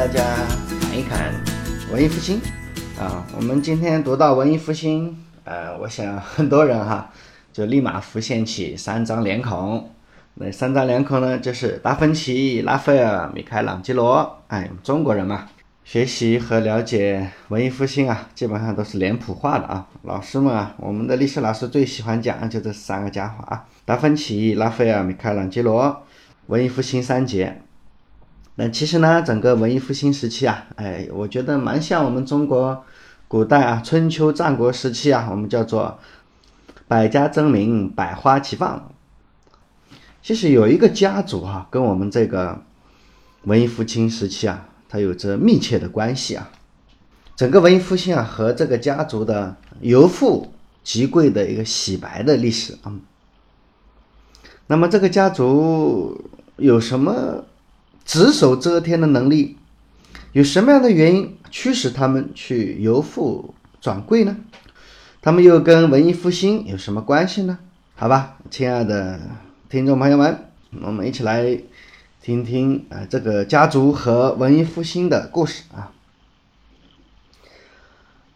大家看一看文艺复兴啊。我们今天读到文艺复兴，呃，我想很多人哈就立马浮现起三张脸孔。那三张脸孔呢，就是达芬奇、拉斐尔、米开朗基罗。哎，中国人嘛，学习和了解文艺复兴啊，基本上都是脸谱化的啊。老师们啊，我们的历史老师最喜欢讲就这三个家伙啊：达芬奇、拉斐尔、米开朗基罗。文艺复兴三杰。那其实呢，整个文艺复兴时期啊，哎，我觉得蛮像我们中国古代啊，春秋战国时期啊，我们叫做百家争鸣，百花齐放。其实有一个家族哈，跟我们这个文艺复兴时期啊，它有着密切的关系啊。整个文艺复兴啊，和这个家族的由富及贵的一个洗白的历史啊。那么这个家族有什么？只手遮天的能力，有什么样的原因驱使他们去由富转贵呢？他们又跟文艺复兴有什么关系呢？好吧，亲爱的听众朋友们，我们一起来听听啊这个家族和文艺复兴的故事啊。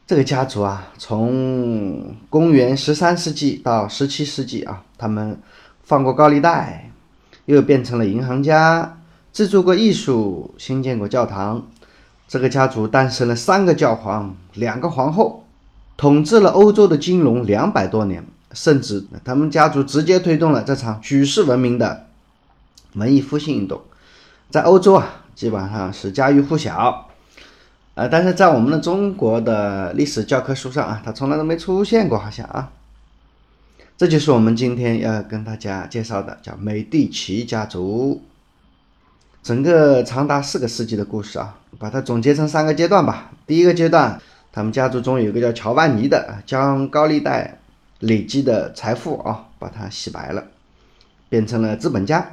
这个家族啊，从公元十三世纪到十七世纪啊，他们放过高利贷，又变成了银行家。制作过艺术，新建过教堂，这个家族诞生了三个教皇，两个皇后，统治了欧洲的金融两百多年，甚至他们家族直接推动了这场举世闻名的文艺复兴运动，在欧洲啊，基本上是家喻户晓，呃，但是在我们的中国的历史教科书上啊，它从来都没出现过，好像啊，这就是我们今天要跟大家介绍的，叫美第奇家族。整个长达四个世纪的故事啊，把它总结成三个阶段吧。第一个阶段，他们家族中有一个叫乔万尼的，将高利贷累积的财富啊，把它洗白了，变成了资本家。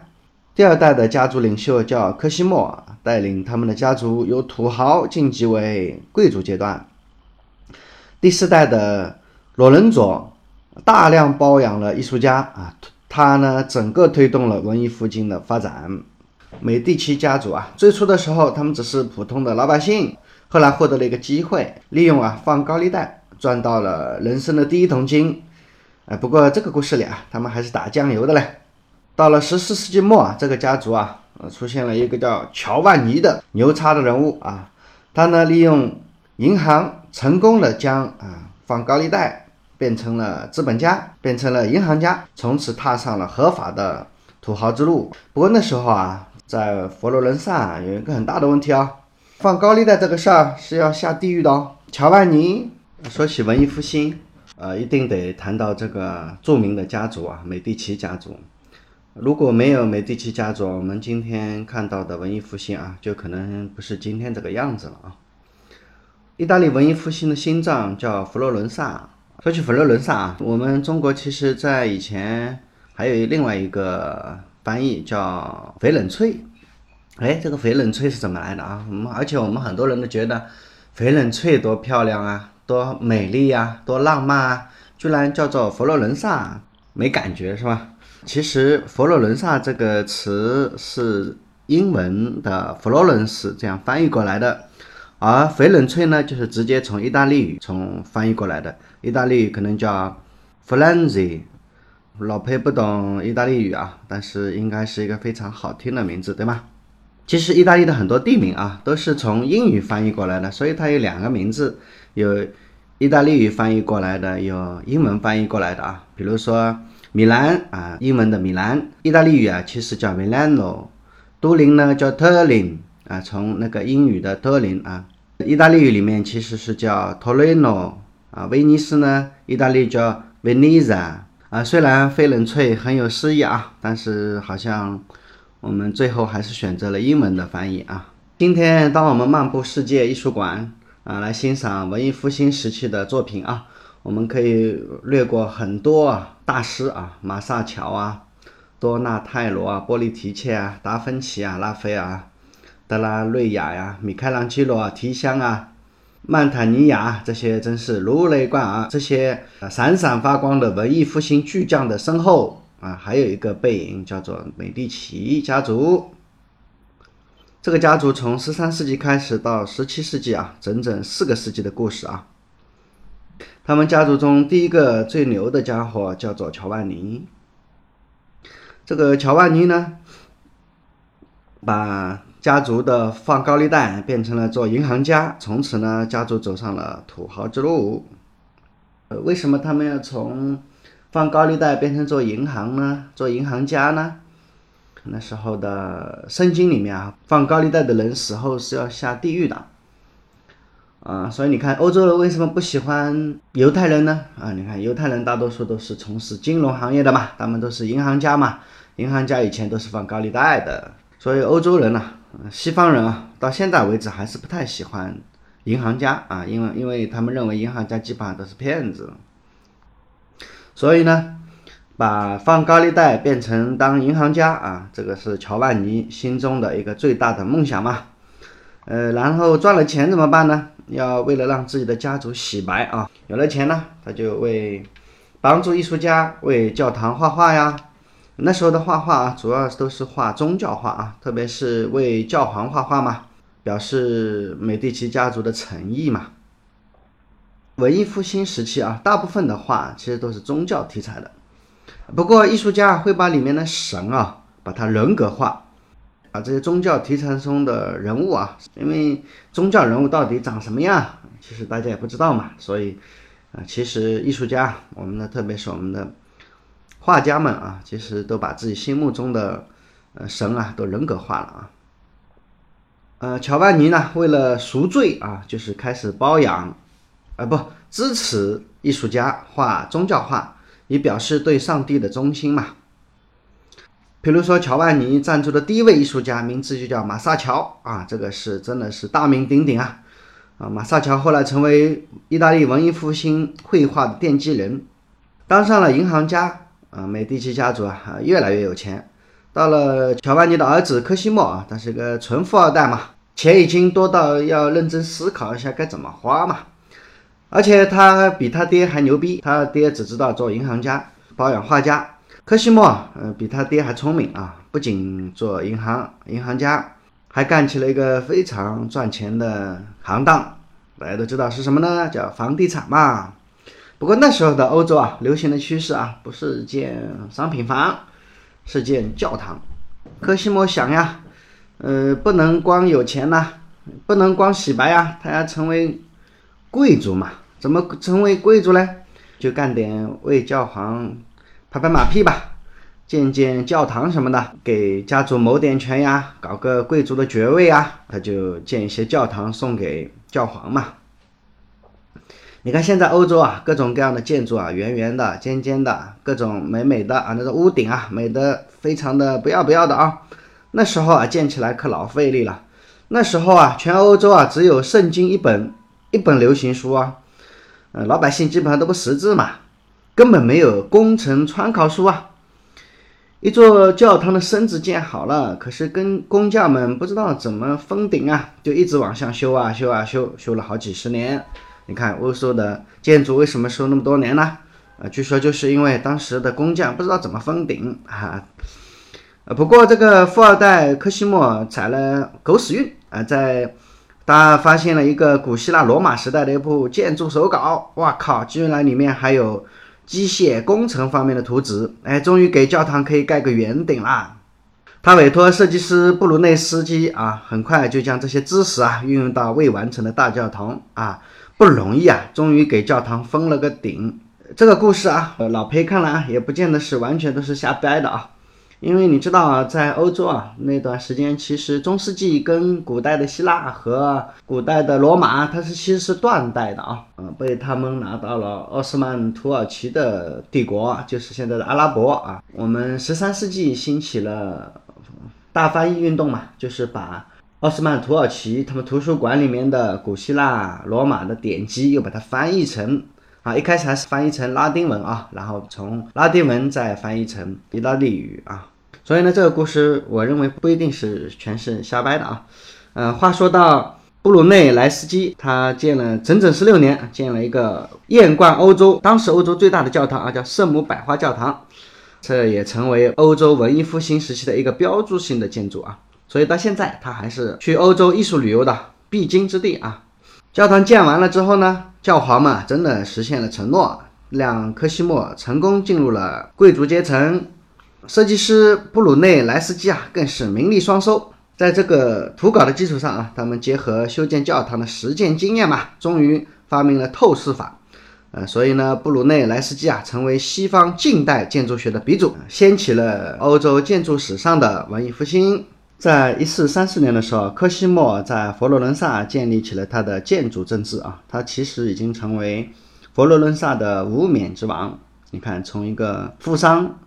第二代的家族领袖叫科西莫，带领他们的家族由土豪晋级为贵族阶段。第四代的罗伦佐大量包养了艺术家啊，他呢整个推动了文艺复兴的发展。美第奇家族啊，最初的时候他们只是普通的老百姓，后来获得了一个机会，利用啊放高利贷赚到了人生的第一桶金。哎，不过这个故事里啊，他们还是打酱油的嘞。到了十四世纪末啊，这个家族啊，出现了一个叫乔万尼的牛叉的人物啊，他呢利用银行成功的将啊放高利贷变成了资本家，变成了银行家，从此踏上了合法的土豪之路。不过那时候啊。在佛罗伦萨有一个很大的问题啊，放高利贷这个事儿是要下地狱的哦。乔万尼说起文艺复兴，呃，一定得谈到这个著名的家族啊，美第奇家族。如果没有美第奇家族，我们今天看到的文艺复兴啊，就可能不是今天这个样子了啊。意大利文艺复兴的心脏叫佛罗伦萨。说起佛罗伦萨啊，我们中国其实在以前还有另外一个。翻译叫翡冷翠，哎，这个翡冷翠是怎么来的啊？我们而且我们很多人都觉得翡冷翠多漂亮啊，多美丽呀，多浪漫啊，居然叫做佛罗伦萨，没感觉是吧？其实佛罗伦萨这个词是英文的 Florence 这样翻译过来的，而翡冷翠呢，就是直接从意大利语从翻译过来的，意大利语可能叫 f l a n z i 老裴不懂意大利语啊，但是应该是一个非常好听的名字，对吗？其实意大利的很多地名啊，都是从英语翻译过来的，所以它有两个名字，有意大利语翻译过来的，有英文翻译过来的啊。比如说米兰啊，英文的米兰，意大利语啊其实叫 Milano；都灵呢叫 Turin 啊，从那个英语的 Turin 啊，意大利语里面其实是叫 Torino 啊。威尼斯呢，意大利叫 Venezia。啊，虽然翡冷翠很有诗意啊，但是好像我们最后还是选择了英文的翻译啊。今天当我们漫步世界艺术馆啊，来欣赏文艺复兴时期的作品啊，我们可以略过很多大师啊，马萨乔啊，多纳泰罗啊，波利提切啊，达芬奇啊，拉斐尔、德拉瑞亚呀，米开朗基罗啊、提香啊。曼塔尼亚这些真是如雷贯耳，这些闪闪发光的文艺复兴巨匠的身后啊，还有一个背影叫做美第奇家族。这个家族从十三世纪开始到十七世纪啊，整整四个世纪的故事啊。他们家族中第一个最牛的家伙叫做乔万尼。这个乔万尼呢，把家族的放高利贷变成了做银行家，从此呢，家族走上了土豪之路。呃，为什么他们要从放高利贷变成做银行呢？做银行家呢？那时候的圣经里面啊，放高利贷的人死后是要下地狱的。啊，所以你看欧洲人为什么不喜欢犹太人呢？啊，你看犹太人大多数都是从事金融行业的嘛，他们都是银行家嘛，银行家以前都是放高利贷的，所以欧洲人呢，西方人啊，到现在为止还是不太喜欢银行家啊，因为因为他们认为银行家基本上都是骗子，所以呢，把放高利贷变成当银行家啊，这个是乔万尼心中的一个最大的梦想嘛，呃，然后赚了钱怎么办呢？要为了让自己的家族洗白啊，有了钱呢，他就为帮助艺术家为教堂画画呀。那时候的画画啊，主要都是画宗教画啊，特别是为教皇画画嘛，表示美第奇家族的诚意嘛。文艺复兴时期啊，大部分的画其实都是宗教题材的，不过艺术家会把里面的神啊，把它人格化。啊，这些宗教题材中的人物啊，因为宗教人物到底长什么样，其实大家也不知道嘛，所以啊，其实艺术家，我们的特别是我们的画家们啊，其实都把自己心目中的呃神啊都人格化了啊。呃，乔万尼呢，为了赎罪啊，就是开始包养啊不支持艺术家画宗教画，以表示对上帝的忠心嘛。比如说，乔万尼赞助的第一位艺术家，名字就叫马萨乔啊，这个是真的是大名鼎鼎啊！啊，马萨乔后来成为意大利文艺复兴绘画的奠基人，当上了银行家啊，美第奇家族啊，越来越有钱。到了乔万尼的儿子科西莫啊，他是个纯富二代嘛，钱已经多到要认真思考一下该怎么花嘛。而且他比他爹还牛逼，他爹只知道做银行家，保养画家。科西莫，呃，比他爹还聪明啊！不仅做银行银行家，还干起了一个非常赚钱的行当。大家都知道是什么呢？叫房地产嘛。不过那时候的欧洲啊，流行的趋势啊，不是建商品房，是建教堂。科西莫想呀，呃，不能光有钱呐，不能光洗白呀，他要成为贵族嘛。怎么成为贵族呢？就干点为教皇。拍拍马屁吧，建建教堂什么的，给家族谋点权呀，搞个贵族的爵位啊，他就建一些教堂送给教皇嘛。你看现在欧洲啊，各种各样的建筑啊，圆圆的、尖尖的，各种美美的啊，那个屋顶啊，美的非常的不要不要的啊。那时候啊，建起来可老费力了。那时候啊，全欧洲啊，只有圣经一本，一本流行书啊，呃，老百姓基本上都不识字嘛。根本没有工程参考书啊！一座教堂的身子建好了，可是跟工匠们不知道怎么封顶啊，就一直往上修啊修啊修，修了好几十年。你看欧洲的建筑为什么修那么多年呢？啊，据说就是因为当时的工匠不知道怎么封顶啊。呃，不过这个富二代科西莫踩了狗屎运啊，在他发现了一个古希腊罗马时代的一部建筑手稿，哇靠，居然里面还有。机械工程方面的图纸，哎，终于给教堂可以盖个圆顶啦。他委托设计师布鲁内斯基啊，很快就将这些知识啊运用到未完成的大教堂啊，不容易啊，终于给教堂封了个顶。这个故事啊，老裴看来也不见得是完全都是瞎掰的啊。因为你知道啊，在欧洲啊那段时间，其实中世纪跟古代的希腊和古代的罗马，它是其实是断代的啊，嗯，被他们拿到了奥斯曼土耳其的帝国，就是现在的阿拉伯啊。我们十三世纪兴起了大翻译运动嘛，就是把奥斯曼土耳其他们图书馆里面的古希腊、罗马的典籍又把它翻译成。啊，一开始还是翻译成拉丁文啊，然后从拉丁文再翻译成意大利语啊。所以呢，这个故事我认为不一定是全是瞎掰的啊。嗯，话说到布鲁内莱斯基，他建了整整十六年，建了一个艳冠欧洲、当时欧洲最大的教堂啊，叫圣母百花教堂。这也成为欧洲文艺复兴时期的一个标志性的建筑啊。所以到现在它还是去欧洲艺术旅游的必经之地啊。教堂建完了之后呢，教皇嘛真的实现了承诺，让科西莫成功进入了贵族阶层。设计师布鲁内莱斯基啊，更是名利双收。在这个图稿的基础上啊，他们结合修建教堂的实践经验嘛，终于发明了透视法。呃，所以呢，布鲁内莱斯基啊，成为西方近代建筑学的鼻祖，掀起了欧洲建筑史上的文艺复兴。在一四三四年的时候，科西莫在佛罗伦萨建立起了他的建筑政治啊，他其实已经成为佛罗伦萨的无冕之王。你看，从一个富商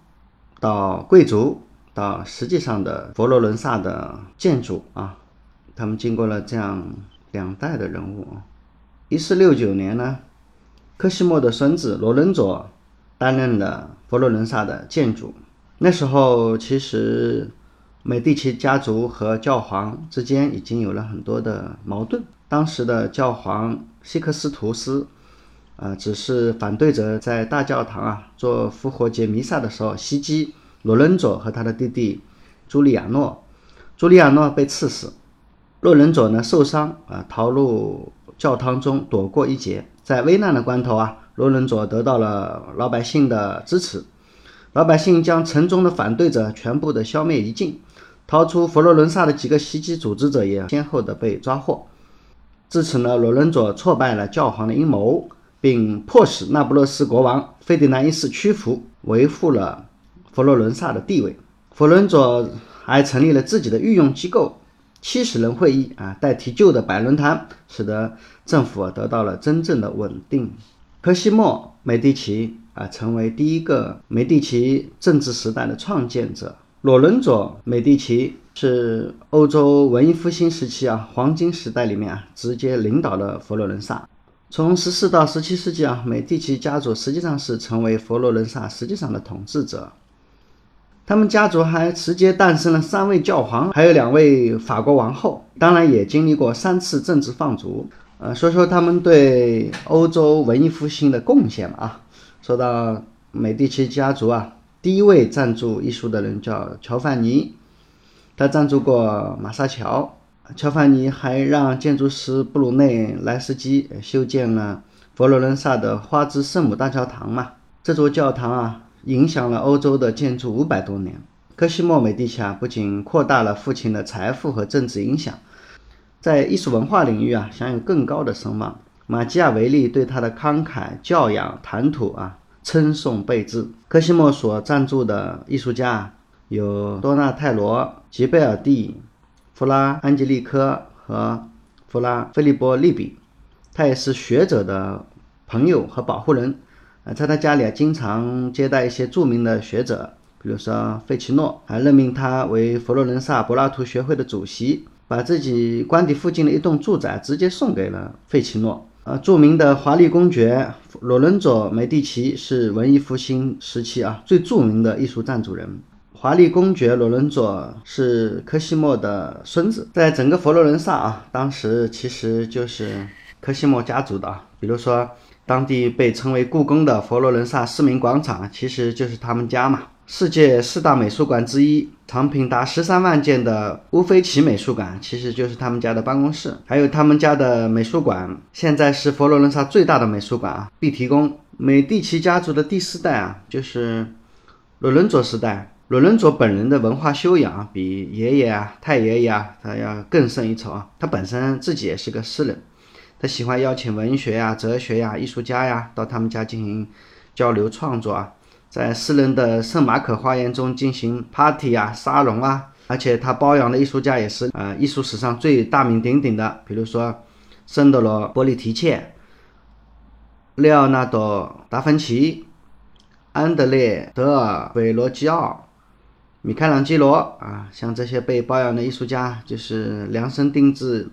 到贵族。到实际上的佛罗伦萨的建筑啊，他们经过了这样两代的人物啊。一四六九年呢，科西莫的孙子罗伦佐担任了佛罗伦萨的建筑。那时候其实美第奇家族和教皇之间已经有了很多的矛盾。当时的教皇西克斯图斯啊，只是反对者在大教堂啊做复活节弥撒的时候袭击。罗伦佐和他的弟弟朱利亚诺，朱利亚诺被刺死，洛伦佐呢受伤啊，逃入教堂中躲过一劫。在危难的关头啊，罗伦佐得到了老百姓的支持，老百姓将城中的反对者全部的消灭一尽，逃出佛罗伦萨的几个袭击组织者也先后的被抓获。至此呢，罗伦佐挫败了教皇的阴谋，并迫使那不勒斯国王费迪南一世屈服，维护了。佛罗伦萨的地位，佛伦佐还成立了自己的御用机构——七十人会议啊，代替旧的百人团，使得政府得到了真正的稳定。科西莫·美第奇啊，成为第一个美第奇政治时代的创建者。罗伦佐·美第奇是欧洲文艺复兴时期啊黄金时代里面啊直接领导了佛罗伦萨。从十四到十七世纪啊，美第奇家族实际上是成为佛罗伦萨实际上的统治者。他们家族还直接诞生了三位教皇，还有两位法国王后，当然也经历过三次政治放逐。呃，说说他们对欧洲文艺复兴的贡献吧。啊，说到美第奇家族啊，第一位赞助艺术的人叫乔范尼，他赞助过马萨乔。乔范尼还让建筑师布鲁内莱斯基修建了佛罗伦萨的花之圣母大教堂嘛。这座教堂啊。影响了欧洲的建筑五百多年。科西莫·美第奇啊，不仅扩大了父亲的财富和政治影响，在艺术文化领域啊，享有更高的声望。马基雅维利对他的慷慨教养谈吐啊，称颂备至。科西莫所赞助的艺术家有多纳泰罗、吉贝尔蒂、弗拉安吉利科和弗拉菲利波利比。他也是学者的朋友和保护人。啊，在他家里啊，经常接待一些著名的学者，比如说费奇诺，还任命他为佛罗伦萨柏拉图学会的主席，把自己官邸附近的一栋住宅直接送给了费奇诺。啊，著名的华丽公爵罗伦佐梅蒂奇是文艺复兴时期啊最著名的艺术赞助人。华丽公爵罗伦佐是科西莫的孙子，在整个佛罗伦萨啊，当时其实就是科西莫家族的啊，比如说。当地被称为故宫的佛罗伦萨市民广场，其实就是他们家嘛。世界四大美术馆之一，藏品达十三万件的乌菲齐美术馆，其实就是他们家的办公室。还有他们家的美术馆，现在是佛罗伦萨最大的美术馆啊，碧提宫。美第奇家族的第四代啊，就是罗伦佐时代。罗伦佐本人的文化修养比爷爷啊、太爷爷啊，他要更胜一筹啊。他本身自己也是个诗人。他喜欢邀请文学呀、哲学呀、艺术家呀到他们家进行交流创作啊，在私人的圣马可花园中进行 party 啊、沙龙啊，而且他包养的艺术家也是呃，艺术史上最大名鼎鼎的，比如说圣德罗波利提切、列奥纳多达芬奇、安德烈德尔韦罗基奥、米开朗基罗啊，像这些被包养的艺术家就是量身定制。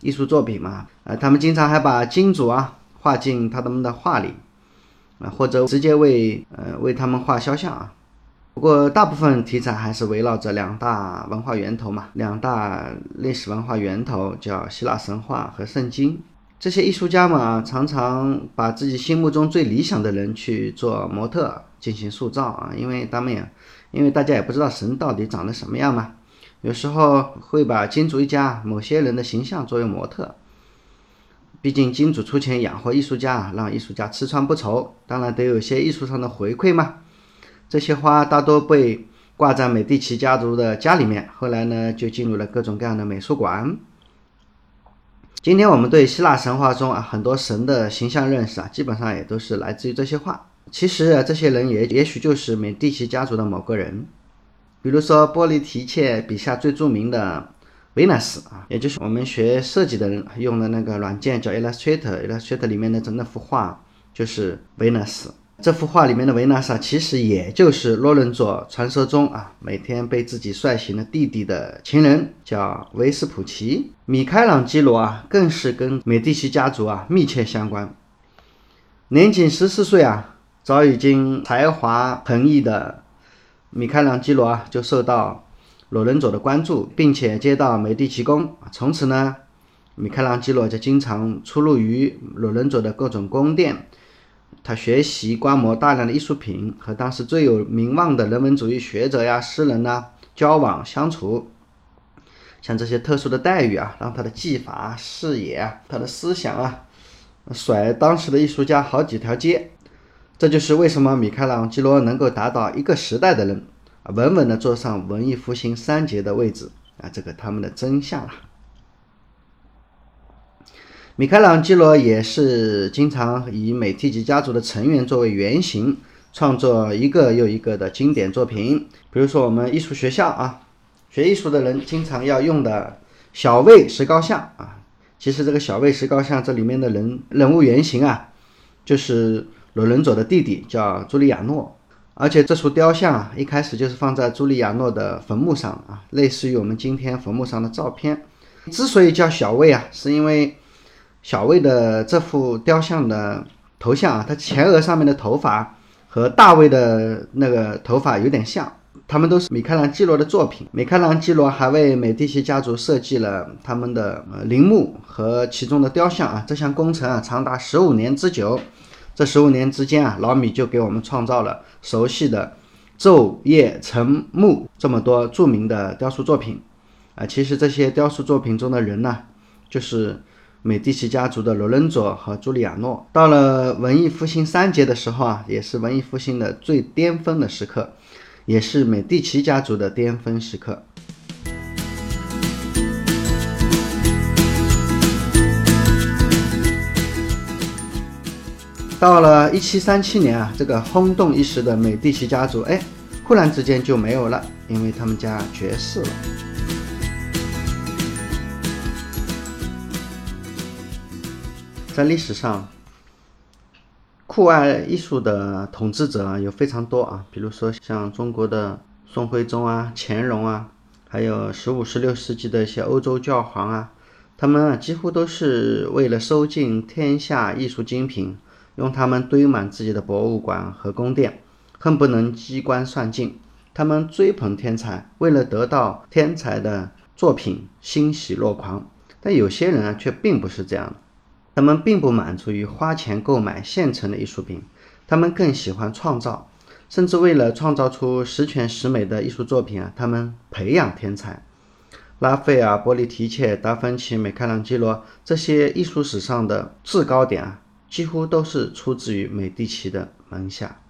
艺术作品嘛，呃，他们经常还把金主啊画进他们的画里，啊，或者直接为呃为他们画肖像啊。不过大部分题材还是围绕着两大文化源头嘛，两大历史文化源头叫希腊神话和圣经。这些艺术家们啊，常常把自己心目中最理想的人去做模特进行塑造啊，因为他们也，因为大家也不知道神到底长得什么样嘛。有时候会把金主一家某些人的形象作为模特。毕竟金主出钱养活艺术家，让艺术家吃穿不愁，当然得有些艺术上的回馈嘛。这些花大多被挂在美第奇家族的家里面，后来呢就进入了各种各样的美术馆。今天我们对希腊神话中啊很多神的形象认识啊，基本上也都是来自于这些画。其实啊，这些人也也许就是美第奇家族的某个人，比如说波利提切笔下最著名的。维纳斯啊，也就是我们学设计的人用的那个软件叫 Illustrator，Illustrator 里面的整那幅画就是维纳斯。这幅画里面的维纳斯其实也就是洛伦佐传说中啊每天被自己帅醒的弟弟的情人，叫维斯普奇。米开朗基罗啊，更是跟美第奇家族啊密切相关。年仅十四岁啊，早已经才华横溢的米开朗基罗啊，就受到。罗伦佐的关注，并且接到美第奇宫从此呢，米开朗基罗就经常出入于罗伦佐的各种宫殿。他学习观摩大量的艺术品，和当时最有名望的人文主义学者呀、诗人呐交往相处。像这些特殊的待遇啊，让他的技法、视野啊、他的思想啊，甩当时的艺术家好几条街。这就是为什么米开朗基罗能够达到一个时代的人。稳稳地坐上文艺复兴三杰的位置啊，这个他们的真相啊。米开朗基罗也是经常以美第奇家族的成员作为原型，创作一个又一个的经典作品。比如说我们艺术学校啊，学艺术的人经常要用的小卫石膏像啊，其实这个小卫石膏像这里面的人人物原型啊，就是罗伦佐的弟弟，叫朱利亚诺。而且这幅雕像啊，一开始就是放在朱利亚诺的坟墓上啊，类似于我们今天坟墓上的照片。之所以叫小卫啊，是因为小卫的这幅雕像的头像啊，他前额上面的头发和大卫的那个头发有点像，他们都是米开朗基罗的作品。米开朗基罗还为美第奇家族设计了他们的陵墓和其中的雕像啊，这项工程啊长达十五年之久。这十五年之间啊，老米就给我们创造了熟悉的昼夜晨暮这么多著名的雕塑作品啊。其实这些雕塑作品中的人呢，就是美第奇家族的罗伦佐和朱利亚诺。到了文艺复兴三杰的时候啊，也是文艺复兴的最巅峰的时刻，也是美第奇家族的巅峰时刻。到了一七三七年啊，这个轰动一时的美第奇家族，哎，忽然之间就没有了，因为他们家绝世了。在历史上，酷爱艺术的统治者啊有非常多啊，比如说像中国的宋徽宗啊、乾隆啊，还有十五、十六世纪的一些欧洲教皇啊，他们啊几乎都是为了收尽天下艺术精品。用它们堆满自己的博物馆和宫殿，恨不能机关算尽。他们追捧天才，为了得到天才的作品欣喜若狂。但有些人啊，却并不是这样他们并不满足于花钱购买现成的艺术品，他们更喜欢创造，甚至为了创造出十全十美的艺术作品啊，他们培养天才。拉斐尔、波利提切、达芬奇、米开朗基罗这些艺术史上的制高点啊。几乎都是出自于美第奇的门下，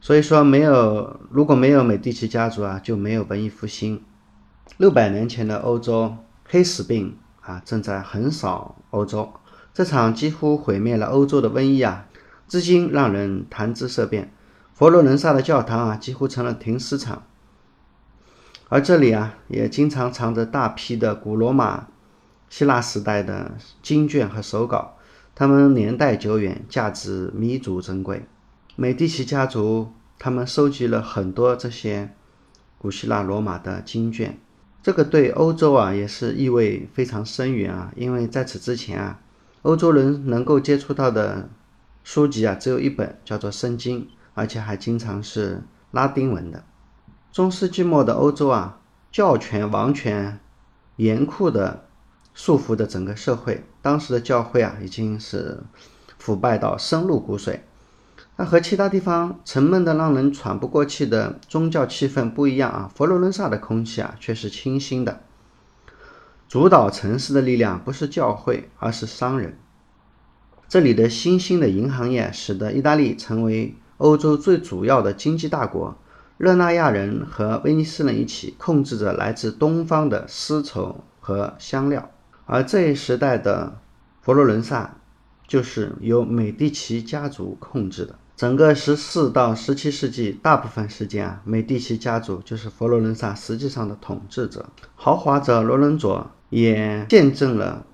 所以说没有如果没有美第奇家族啊，就没有文艺复兴。六百年前的欧洲，黑死病啊正在横扫欧洲，这场几乎毁灭了欧洲的瘟疫啊，至今让人谈之色变。佛罗伦萨的教堂啊，几乎成了停尸场，而这里啊，也经常藏着大批的古罗马、希腊时代的经卷和手稿。他们年代久远，价值弥足珍贵。美第奇家族他们收集了很多这些古希腊罗马的经卷，这个对欧洲啊也是意味非常深远啊。因为在此之前啊，欧洲人能够接触到的书籍啊只有一本，叫做《圣经》，而且还经常是拉丁文的。中世纪末的欧洲啊，教权王权严酷的。束缚着整个社会，当时的教会啊，已经是腐败到深入骨髓。那和其他地方沉闷的让人喘不过气的宗教气氛不一样啊，佛罗伦萨的空气啊却是清新的。主导城市的力量不是教会，而是商人。这里的新兴的银行业使得意大利成为欧洲最主要的经济大国。热那亚人和威尼斯人一起控制着来自东方的丝绸和香料，而这一时代的佛罗伦萨就是由美第奇家族控制的。整个十四到十七世纪大部分时间啊，美第奇家族就是佛罗伦萨实际上的统治者。豪华者罗伦佐。也见证了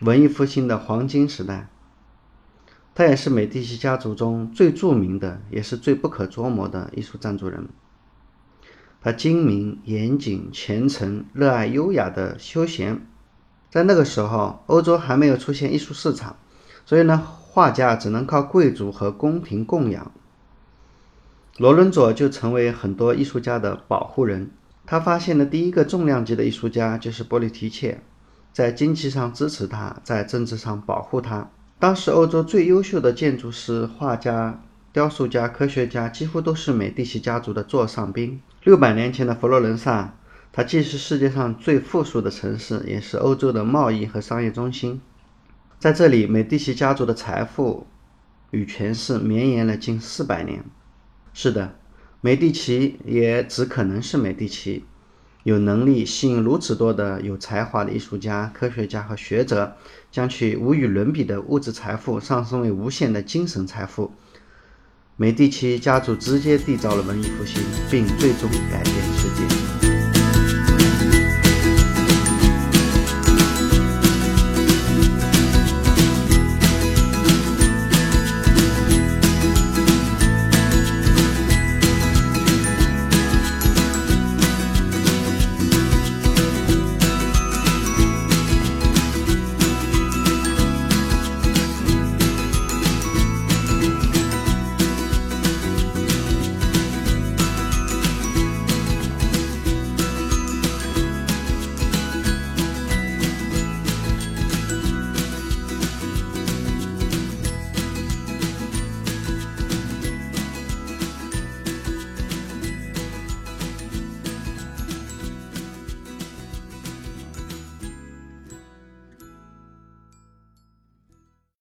文艺复兴的黄金时代。他也是美第奇家族中最著名的，也是最不可捉摸的艺术赞助人。他精明、严谨、虔诚，热爱优雅的休闲。在那个时候，欧洲还没有出现艺术市场，所以呢，画家只能靠贵族和宫廷供养。罗伦佐就成为很多艺术家的保护人。他发现的第一个重量级的艺术家就是波利提切，在经济上支持他，在政治上保护他。当时欧洲最优秀的建筑师、画家、雕塑家、科学家几乎都是美第奇家族的座上宾。六百年前的佛罗伦萨，它既是世界上最富庶的城市，也是欧洲的贸易和商业中心。在这里，美第奇家族的财富与权势绵延了近四百年。是的。美第奇也只可能是美第奇，有能力吸引如此多的有才华的艺术家、科学家和学者，将其无与伦比的物质财富上升为无限的精神财富。美第奇家族直接缔造了文艺复兴，并最终改变世界。